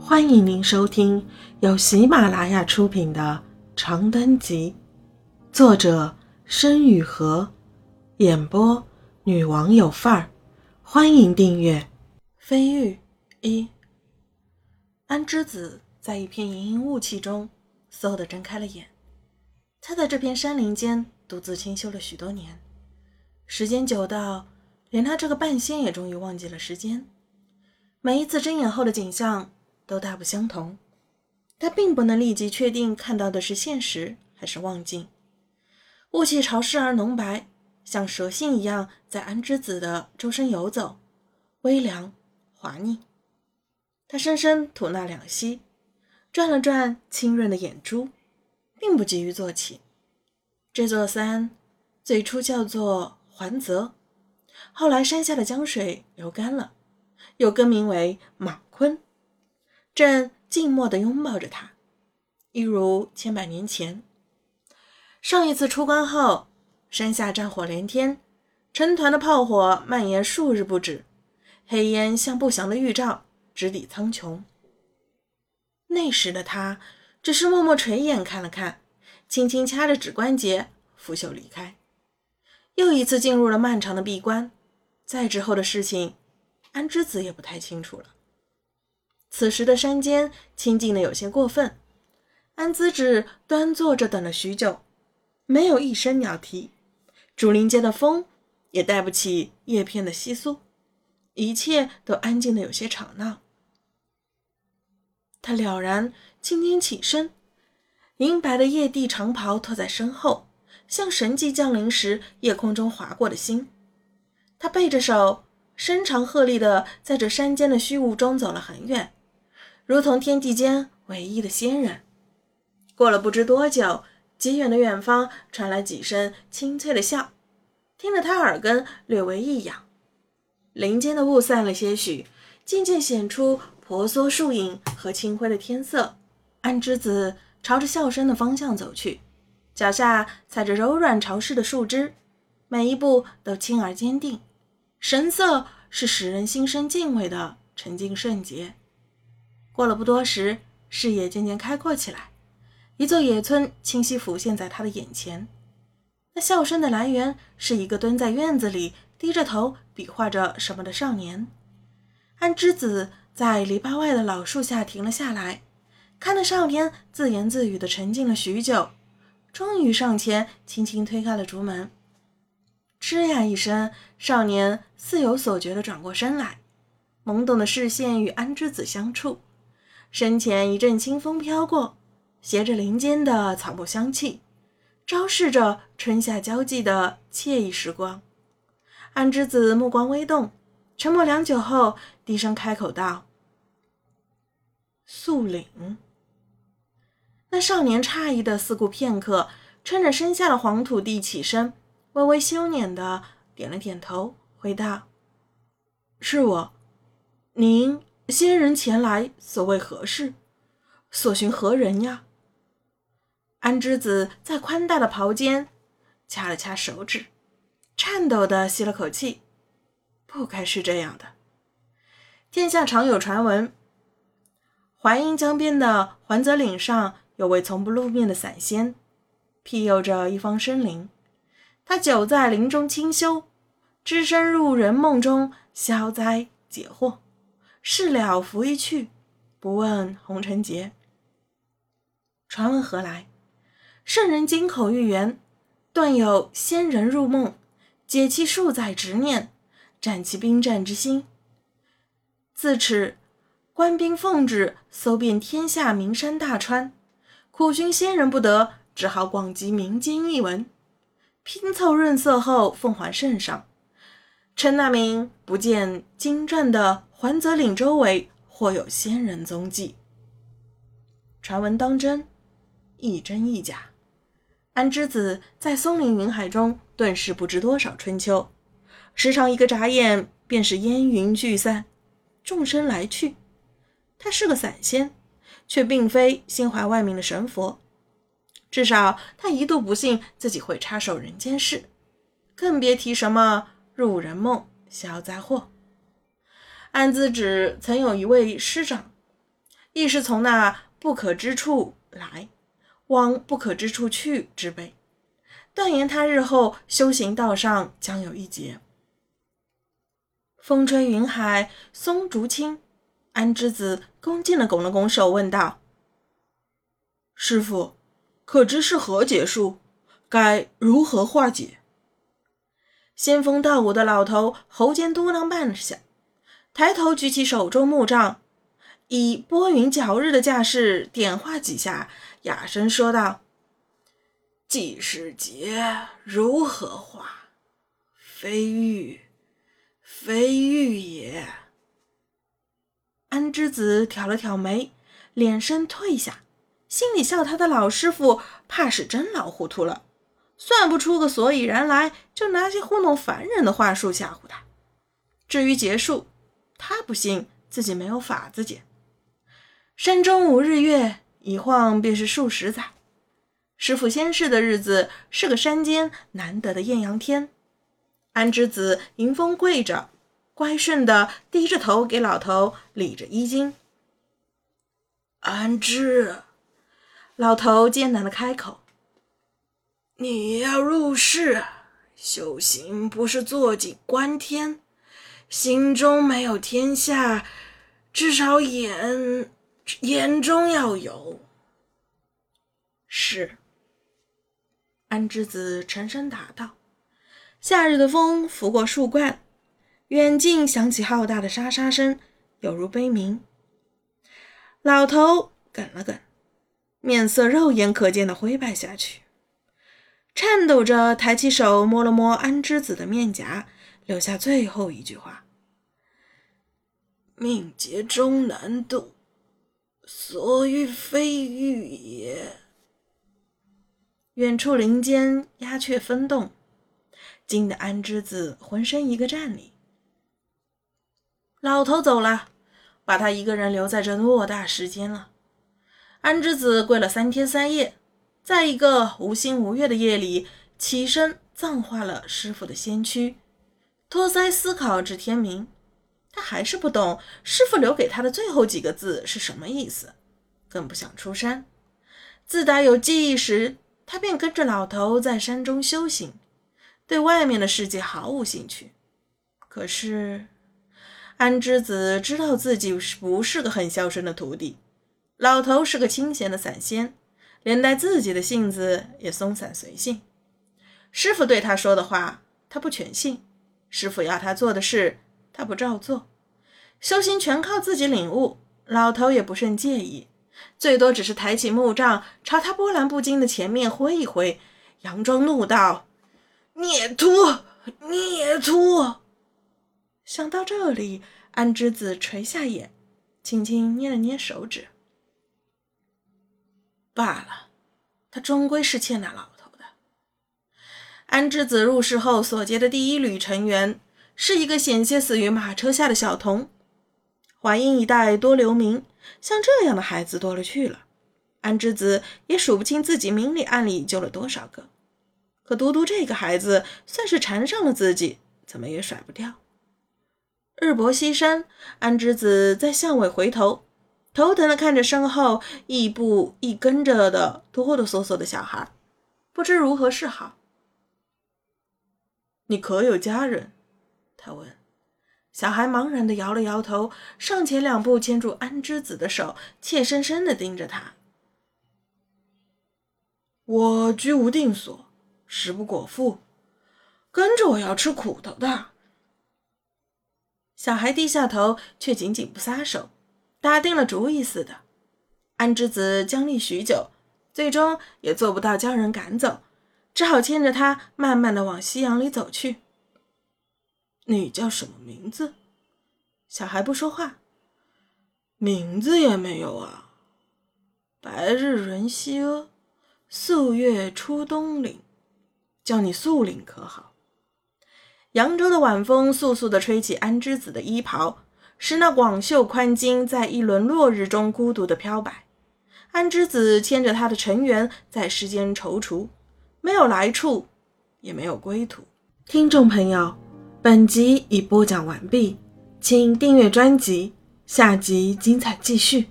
欢迎您收听由喜马拉雅出品的《长灯集》，作者申雨禾，演播女王有范儿。欢迎订阅。飞玉一，安之子在一片盈盈雾气中，嗖地睁开了眼。他在这片山林间独自清修了许多年，时间久到，连他这个半仙也终于忘记了时间。每一次睁眼后的景象。都大不相同，他并不能立即确定看到的是现实还是望境。雾气潮湿而浓白，像蛇信一样在安之子的周身游走，微凉滑腻。他深深吐纳两息，转了转清润的眼珠，并不急于坐起。这座山最初叫做环泽，后来山下的江水流干了，又更名为马。正静默地拥抱着他，一如千百年前。上一次出关后，山下战火连天，成团的炮火蔓延数日不止，黑烟像不祥的预兆，直抵苍穹。那时的他只是默默垂眼看了看，轻轻掐着指关节，拂袖离开。又一次进入了漫长的闭关，再之后的事情，安之子也不太清楚了。此时的山间清静的有些过分，安资子端坐着等了许久，没有一声鸟啼，竹林间的风也带不起叶片的窸窣，一切都安静的有些吵闹。他了然，轻轻起身，银白的曳地长袍拖在身后，像神迹降临时夜空中划过的星。他背着手，伸长鹤立的在这山间的虚无中走了很远。如同天地间唯一的仙人。过了不知多久，极远的远方传来几声清脆的笑，听得他耳根略微一痒。林间的雾散了些许，渐渐显出婆娑树影和清辉的天色。安之子朝着笑声的方向走去，脚下踩着柔软潮湿的树枝，每一步都轻而坚定，神色是使人心生敬畏的沉静圣洁。过了不多时，视野渐渐开阔起来，一座野村清晰浮现在他的眼前。那笑声的来源是一个蹲在院子里低着头比划着什么的少年。安之子在篱笆外的老树下停了下来，看着少年自言自语的沉静了许久，终于上前轻轻推开了竹门。吱呀一声，少年似有所觉的转过身来，懵懂的视线与安之子相触。身前一阵清风飘过，携着林间的草木香气，昭示着春夏交际的惬意时光。安之子目光微动，沉默良久后，低声开口道：“素岭。”那少年诧异的四顾片刻，趁着身下的黄土地起身，微微羞赧的点了点头，回道：“是我，您。”仙人前来，所谓何事？所寻何人呀？安之子在宽大的袍间掐了掐手指，颤抖的吸了口气。不该是这样的。天下常有传闻，淮阴江边的环泽岭上有位从不露面的散仙，庇佑着一方生灵。他久在林中清修，只身入人梦中消灾解惑。事了拂衣去，不问红尘劫。传闻何来？圣人金口玉言，断有仙人入梦，解其数载执念，斩其兵战之心。自此，官兵奉旨搜遍天下名山大川，苦寻仙人不得，只好广集民间异闻，拼凑润色后奉还圣上，称那名不见经传的。环泽岭周围或有仙人踪迹，传闻当真，亦真亦假。安之子在松林云海中顿时不知多少春秋，时常一个眨眼便是烟云聚散，众生来去。他是个散仙，却并非心怀外面的神佛。至少他一度不信自己会插手人间事，更别提什么入人梦消灾祸。安资指曾有一位师长，亦是从那不可之处来，往不可之处去之辈，断言他日后修行道上将有一劫。风吹云海，松竹青。安之子恭敬地拱了拱手，问道：“师傅，可知是何劫数？该如何化解？”仙风道骨的老头喉间嘟囔半响，抬头举起手中木杖，以拨云搅日的架势点化几下，哑声说道：“既是劫，如何化？非玉，非玉也。”安之子挑了挑眉，脸身退下，心里笑他的老师傅怕是真老糊涂了，算不出个所以然来，就拿些糊弄凡人的话术吓唬他。至于结束，他不信自己没有法子解。山中无日月，一晃便是数十载。师傅仙逝的日子是个山间难得的艳阳天，安之子迎风跪着。乖顺的低着头给老头理着衣襟。安之，老头艰难的开口：“你要入世修行，不是坐井观天，心中没有天下，至少眼眼中要有。”是。安之子沉声答道：“夏日的风拂过树冠。”远近响起浩大的沙沙声，有如悲鸣。老头哽了哽，面色肉眼可见的灰败下去，颤抖着抬起手摸了摸安之子的面颊，留下最后一句话：“命劫终难渡，所欲非欲也。”远处林间鸦雀纷动，惊得安之子浑身一个战栗。老头走了，把他一个人留在这偌大世间了。安之子跪了三天三夜，在一个无星无月的夜里，起身葬化了师傅的仙躯，托腮思考至天明。他还是不懂师傅留给他的最后几个字是什么意思，更不想出山。自打有记忆时，他便跟着老头在山中修行，对外面的世界毫无兴趣。可是。安之子知道自己是不是个很孝顺的徒弟，老头是个清闲的散仙，连带自己的性子也松散随性。师傅对他说的话，他不全信；师傅要他做的事，他不照做。修行全靠自己领悟，老头也不甚介意，最多只是抬起木杖朝他波澜不惊的前面挥一挥，佯装怒道：“孽徒，孽徒！”想到这里，安之子垂下眼，轻轻捏了捏手指。罢了，他终归是欠那老头。安之子入世后所结的第一缕尘缘，是一个险些死于马车下的小童。淮阴一带多流民，像这样的孩子多了去了。安之子也数不清自己明里暗里救了多少个，可独独这个孩子，算是缠上了自己，怎么也甩不掉。日薄西山，安之子在巷尾回头，头疼的看着身后亦步亦跟着的哆哆嗦嗦的小孩，不知如何是好。你可有家人？他问。小孩茫然的摇了摇头，上前两步牵住安之子的手，怯生生的盯着他。我居无定所，食不果腹，跟着我要吃苦头的。小孩低下头，却紧紧不撒手，打定了主意似的。安之子僵立许久，最终也做不到将人赶走，只好牵着他慢慢的往夕阳里走去。你叫什么名字？小孩不说话。名字也没有啊。白日人西阿，素月出东岭，叫你素岭可好？扬州的晚风簌簌地吹起安之子的衣袍，使那广袖宽襟在一轮落日中孤独地飘摆。安之子牵着他的尘缘在世间踌躇，没有来处，也没有归途。听众朋友，本集已播讲完毕，请订阅专辑，下集精彩继续。